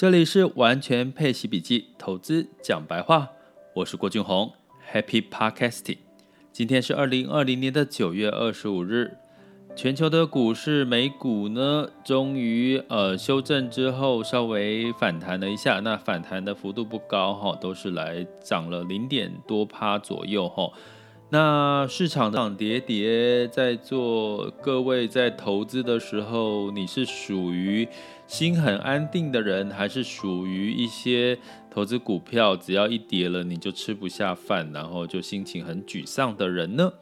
这里是完全配息笔记，投资讲白话，我是郭俊宏，Happy Podcasting。今天是二零二零年的九月二十五日，全球的股市美股呢，终于呃修正之后稍微反弹了一下，那反弹的幅度不高哈，都是来涨了零点多趴左右哈。那市场涨跌跌，在做各位在投资的时候，你是属于心很安定的人，还是属于一些投资股票只要一跌了你就吃不下饭，然后就心情很沮丧的人呢？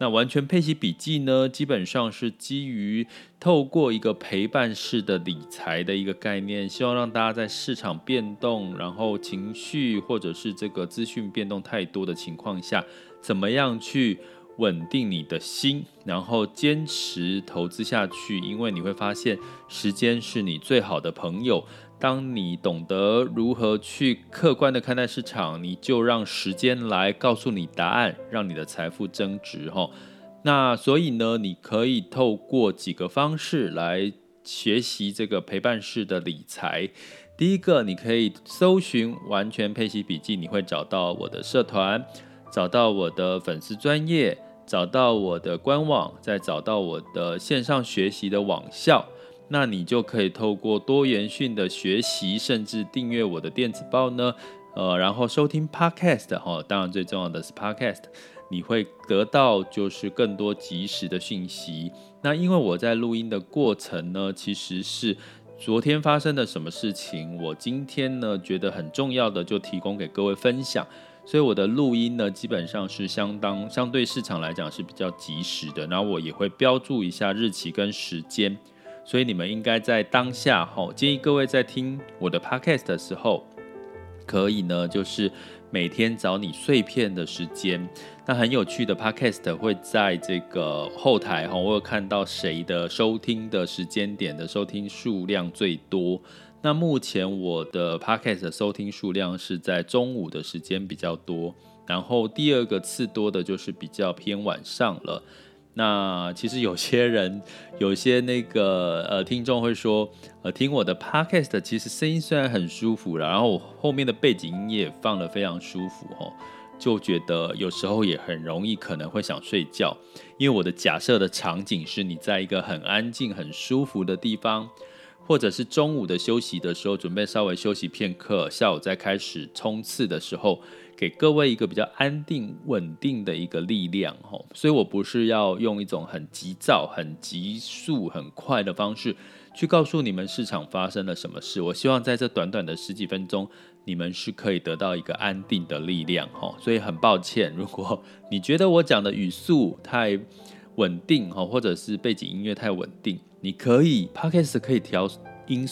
那完全配息笔记呢，基本上是基于透过一个陪伴式的理财的一个概念，希望让大家在市场变动，然后情绪或者是这个资讯变动太多的情况下。怎么样去稳定你的心，然后坚持投资下去？因为你会发现，时间是你最好的朋友。当你懂得如何去客观的看待市场，你就让时间来告诉你答案，让你的财富增值。哈，那所以呢，你可以透过几个方式来学习这个陪伴式的理财。第一个，你可以搜寻“完全配息笔记”，你会找到我的社团。找到我的粉丝专业，找到我的官网，再找到我的线上学习的网校，那你就可以透过多元讯的学习，甚至订阅我的电子报呢，呃，然后收听 Podcast 哈、当然最重要的是 Podcast，你会得到就是更多及时的讯息。那因为我在录音的过程呢，其实是昨天发生的什么事情，我今天呢觉得很重要的，就提供给各位分享。所以我的录音呢，基本上是相当相对市场来讲是比较及时的，然后我也会标注一下日期跟时间，所以你们应该在当下哈，建议各位在听我的 podcast 的时候，可以呢就是每天找你碎片的时间，那很有趣的 podcast 会在这个后台哈，我有看到谁的收听的时间点的收听数量最多。那目前我的 podcast 的收听数量是在中午的时间比较多，然后第二个次多的就是比较偏晚上了。那其实有些人，有些那个呃听众会说，呃听我的 podcast 其实声音虽然很舒服，然后我后面的背景音也放得非常舒服哦，就觉得有时候也很容易可能会想睡觉，因为我的假设的场景是你在一个很安静、很舒服的地方。或者是中午的休息的时候，准备稍微休息片刻，下午再开始冲刺的时候，给各位一个比较安定、稳定的一个力量吼。所以我不是要用一种很急躁、很急速、很快的方式去告诉你们市场发生了什么事。我希望在这短短的十几分钟，你们是可以得到一个安定的力量吼。所以很抱歉，如果你觉得我讲的语速太稳定哈，或者是背景音乐太稳定。你可以 Podcast 可以调音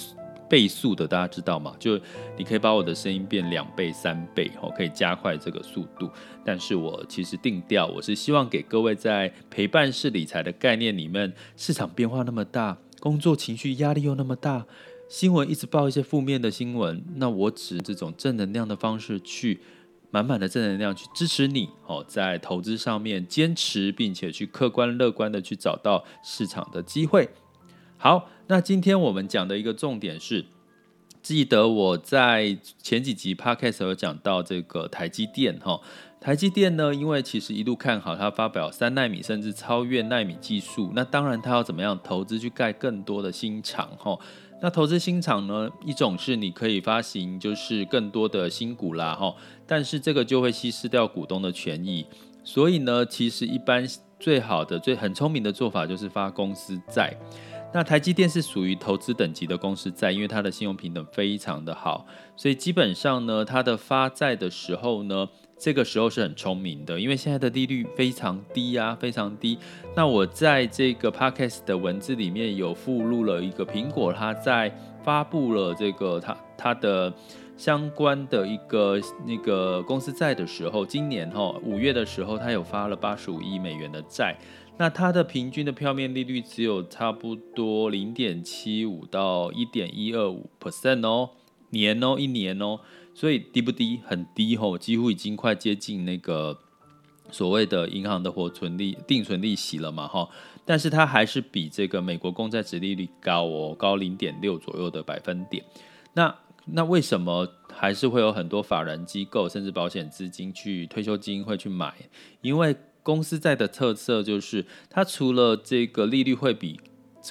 倍速的，大家知道吗？就你可以把我的声音变两倍、三倍，哦，可以加快这个速度。但是我其实定调，我是希望给各位在陪伴式理财的概念里面，市场变化那么大，工作情绪压力又那么大，新闻一直报一些负面的新闻，那我指这种正能量的方式去满满的正能量去支持你，哦，在投资上面坚持，并且去客观乐观的去找到市场的机会。好，那今天我们讲的一个重点是，记得我在前几集 podcast 有讲到这个台积电哈，台积电呢，因为其实一路看好它发表三纳米甚至超越纳米技术，那当然它要怎么样投资去盖更多的新厂哈，那投资新厂呢，一种是你可以发行就是更多的新股啦哈，但是这个就会稀释掉股东的权益，所以呢，其实一般最好的最很聪明的做法就是发公司债。那台积电是属于投资等级的公司债，因为它的信用平等非常的好，所以基本上呢，它的发债的时候呢，这个时候是很聪明的，因为现在的利率非常低啊，非常低。那我在这个 podcast 的文字里面有附录了一个苹果，它在发布了这个它它的相关的一个那个公司债的时候，今年哈五月的时候，它有发了八十五亿美元的债。那它的平均的票面利率只有差不多零点七五到一点一二五 percent 哦，年哦，一年哦，所以低不低？很低吼，几乎已经快接近那个所谓的银行的活存利定存利息了嘛哈。但是它还是比这个美国公债殖利率高哦，高零点六左右的百分点。那那为什么还是会有很多法人机构甚至保险资金去退休金会去买？因为公司债的特色就是，它除了这个利率会比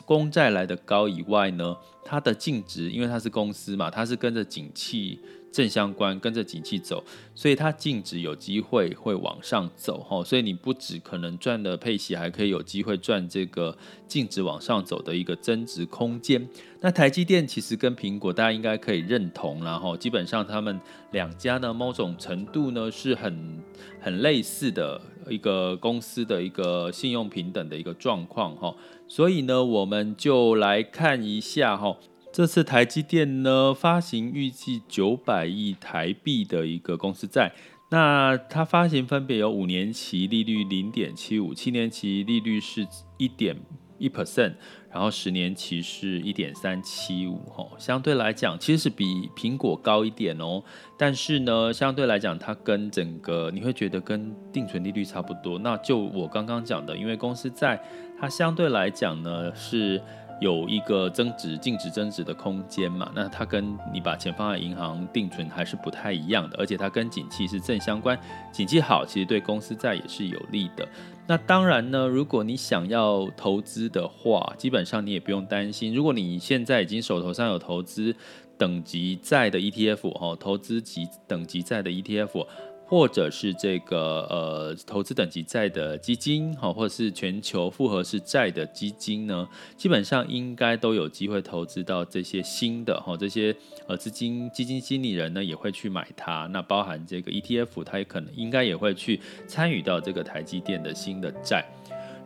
公债来得高以外呢，它的净值，因为它是公司嘛，它是跟着景气正相关，跟着景气走，所以它净值有机会会往上走哈。所以你不止可能赚的配息，还可以有机会赚这个净值往上走的一个增值空间。那台积电其实跟苹果大家应该可以认同，然后基本上他们两家呢，某种程度呢是很很类似的一个公司的一个信用平等的一个状况哈。所以呢，我们就来看一下哈。这次台积电呢发行预计九百亿台币的一个公司债，那它发行分别有五年期利率零点七五，七年期利率是一点一 percent，然后十年期是一点三七五，吼，相对来讲其实是比苹果高一点哦，但是呢，相对来讲它跟整个你会觉得跟定存利率差不多，那就我刚刚讲的，因为公司在它相对来讲呢是。有一个增值、净值增值的空间嘛？那它跟你把钱放在银行定存还是不太一样的，而且它跟景气是正相关，景气好，其实对公司债也是有利的。那当然呢，如果你想要投资的话，基本上你也不用担心。如果你现在已经手头上有投资等级债的 ETF 哦，投资级等级债的 ETF。或者是这个呃投资等级债的基金，好，或者是全球复合式债的基金呢，基本上应该都有机会投资到这些新的哈，这些呃资金基金经理人呢也会去买它，那包含这个 ETF，它也可能应该也会去参与到这个台积电的新的债。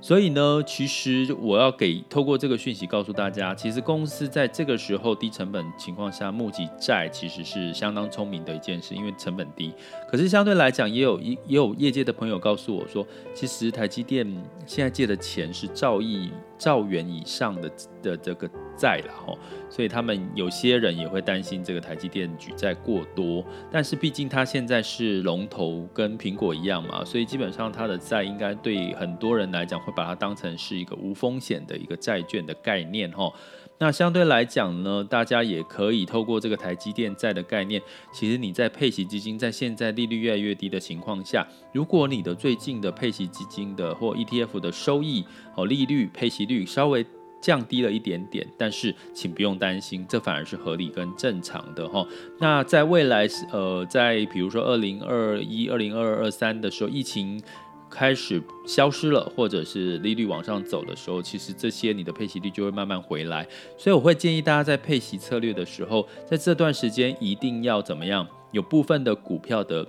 所以呢，其实我要给透过这个讯息告诉大家，其实公司在这个时候低成本情况下募集债，其实是相当聪明的一件事，因为成本低。可是相对来讲，也有一也有业界的朋友告诉我说，其实台积电现在借的钱是兆亿。兆元以上的的这个债了哈，所以他们有些人也会担心这个台积电举债过多，但是毕竟它现在是龙头，跟苹果一样嘛，所以基本上它的债应该对很多人来讲会把它当成是一个无风险的一个债券的概念哈。那相对来讲呢，大家也可以透过这个台积电债的概念，其实你在配息基金在现在利率越来越低的情况下，如果你的最近的配息基金的或 ETF 的收益哦利率配息率稍微降低了一点点，但是请不用担心，这反而是合理跟正常的哈。那在未来呃，在比如说二零二一、二零二二、二三的时候，疫情。开始消失了，或者是利率往上走的时候，其实这些你的配息率就会慢慢回来。所以我会建议大家在配息策略的时候，在这段时间一定要怎么样？有部分的股票的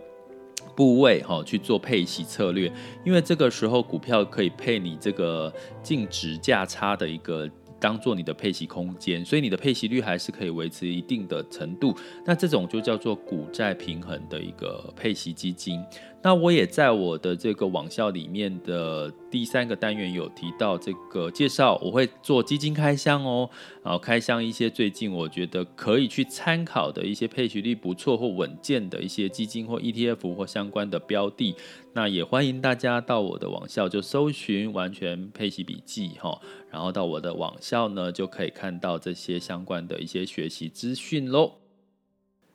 部位哈去做配息策略，因为这个时候股票可以配你这个净值价差的一个。当做你的配息空间，所以你的配息率还是可以维持一定的程度。那这种就叫做股债平衡的一个配息基金。那我也在我的这个网校里面的第三个单元有提到这个介绍，我会做基金开箱哦，然后开箱一些最近我觉得可以去参考的一些配息率不错或稳健的一些基金或 ETF 或相关的标的。那也欢迎大家到我的网校就搜寻完全配息笔记哈，然后到我的网校呢就可以看到这些相关的一些学习资讯喽。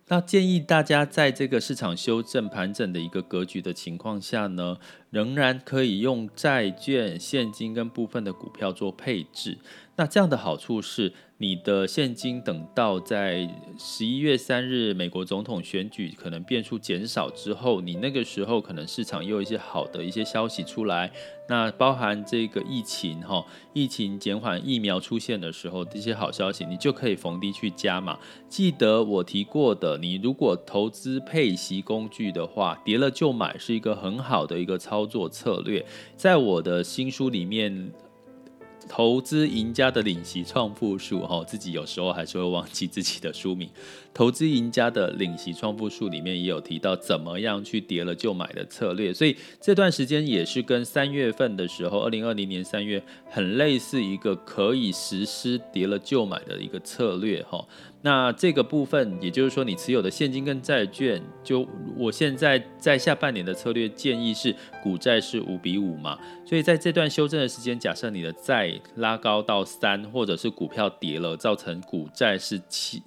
那建议大家在这个市场修正盘整的一个格局的情况下呢，仍然可以用债券、现金跟部分的股票做配置。那这样的好处是，你的现金等到在十一月三日美国总统选举可能变数减少之后，你那个时候可能市场又有一些好的一些消息出来，那包含这个疫情哈，疫情减缓、疫苗出现的时候，这些好消息你就可以逢低去加码。记得我提过的，你如果投资配息工具的话，跌了就买是一个很好的一个操作策略。在我的新书里面。投资赢家的领息创富术，哈，自己有时候还是会忘记自己的书名。投资赢家的领息创富术里面也有提到怎么样去跌了就买的策略，所以这段时间也是跟三月份的时候，二零二零年三月很类似，一个可以实施跌了就买的一个策略，哈。那这个部分，也就是说，你持有的现金跟债券，就我现在在下半年的策略建议是，股债是五比五嘛。所以在这段修正的时间，假设你的债拉高到三，或者是股票跌了，造成股债是七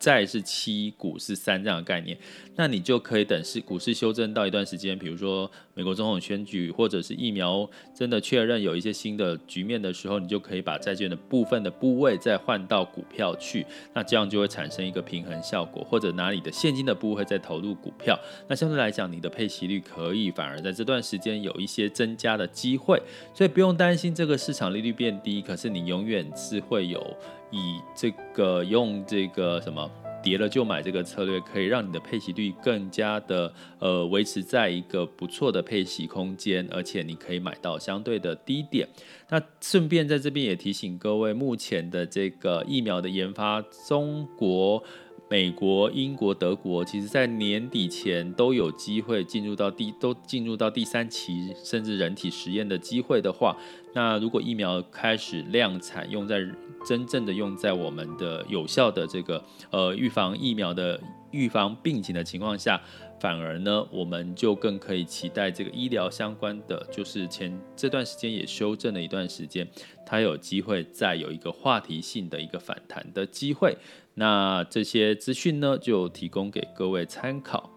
债是七，股是三这样的概念，那你就可以等是股市修正到一段时间，比如说美国总统选举，或者是疫苗真的确认有一些新的局面的时候，你就可以把债券的部分的部位再换到股票去，那这样就会产生一个平衡效果，或者拿你的现金的部位再投入股票，那相对来讲，你的配息率可以反而在这段时间有一些增加的机会，所以不用担心这个市场利率变低，可是你永远是会有。以这个用这个什么跌了就买这个策略，可以让你的配息率更加的呃维持在一个不错的配息空间，而且你可以买到相对的低点。那顺便在这边也提醒各位，目前的这个疫苗的研发，中国。美国、英国、德国，其实在年底前都有机会进入到第都进入到第三期甚至人体实验的机会的话，那如果疫苗开始量产，用在真正的用在我们的有效的这个呃预防疫苗的预防病情的情况下，反而呢，我们就更可以期待这个医疗相关的，就是前这段时间也修正了一段时间，它有机会再有一个话题性的一个反弹的机会。那这些资讯呢，就提供给各位参考。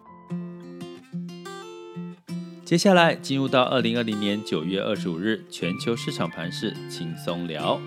接下来进入到二零二零年九月二十五日全球市场盘势轻松聊。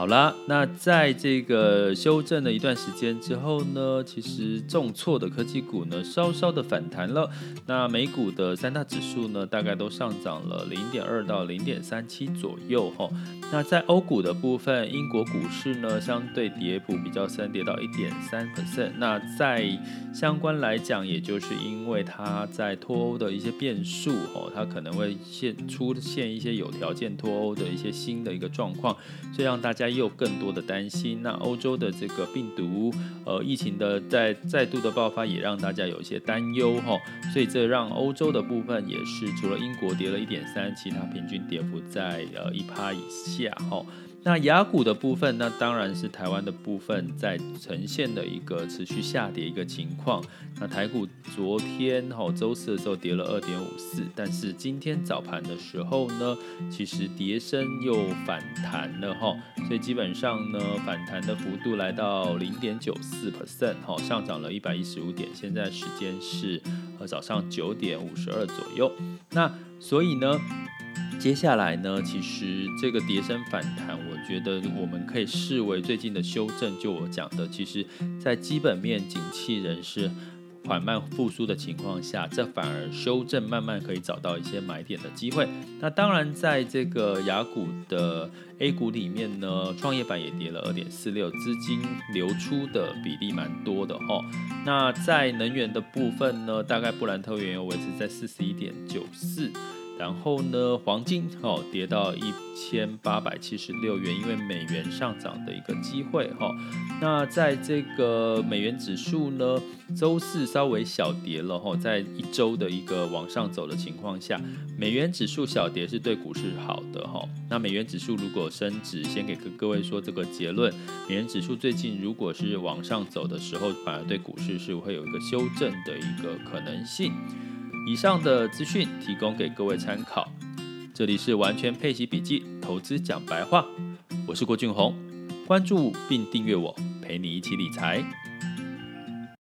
好啦，那在这个修正了一段时间之后呢，其实重挫的科技股呢，稍稍的反弹了。那美股的三大指数呢，大概都上涨了零点二到零点三七左右哈。那在欧股的部分，英国股市呢，相对跌幅比较深，跌到一点三 percent。那在相关来讲，也就是因为它在脱欧的一些变数哦，它可能会现出现一些有条件脱欧的一些新的一个状况，所以让大家。又更多的担心，那欧洲的这个病毒，呃，疫情的再再度的爆发，也让大家有一些担忧哈，所以这让欧洲的部分也是，除了英国跌了一点三，其他平均跌幅在呃一趴以下哈。那雅股的部分，那当然是台湾的部分在呈现的一个持续下跌一个情况。那台股昨天哈周四的时候跌了二点五四，但是今天早盘的时候呢，其实跌升又反弹了哈，所以基本上呢反弹的幅度来到零点九四 percent 哈，上涨了一百一十五点。现在时间是呃早上九点五十二左右。那所以呢，接下来呢，其实这个跌升反弹，我觉得我们可以视为最近的修正。就我讲的，其实，在基本面景气仍是缓慢复苏的情况下，这反而修正慢慢可以找到一些买点的机会。那当然，在这个雅股的 A 股里面呢，创业板也跌了二点四六，资金流出的比例蛮多的哈。那在能源的部分呢，大概布兰特原油维持在四十一点九四。然后呢，黄金哦跌到一千八百七十六元，因为美元上涨的一个机会哈。那在这个美元指数呢，周四稍微小跌了哈，在一周的一个往上走的情况下，美元指数小跌是对股市好的哈。那美元指数如果升值，先给各各位说这个结论，美元指数最近如果是往上走的时候，反而对股市是会有一个修正的一个可能性。以上的资讯提供给各位参考。这里是完全配息笔记，投资讲白话，我是郭俊宏，关注并订阅我，陪你一起理财。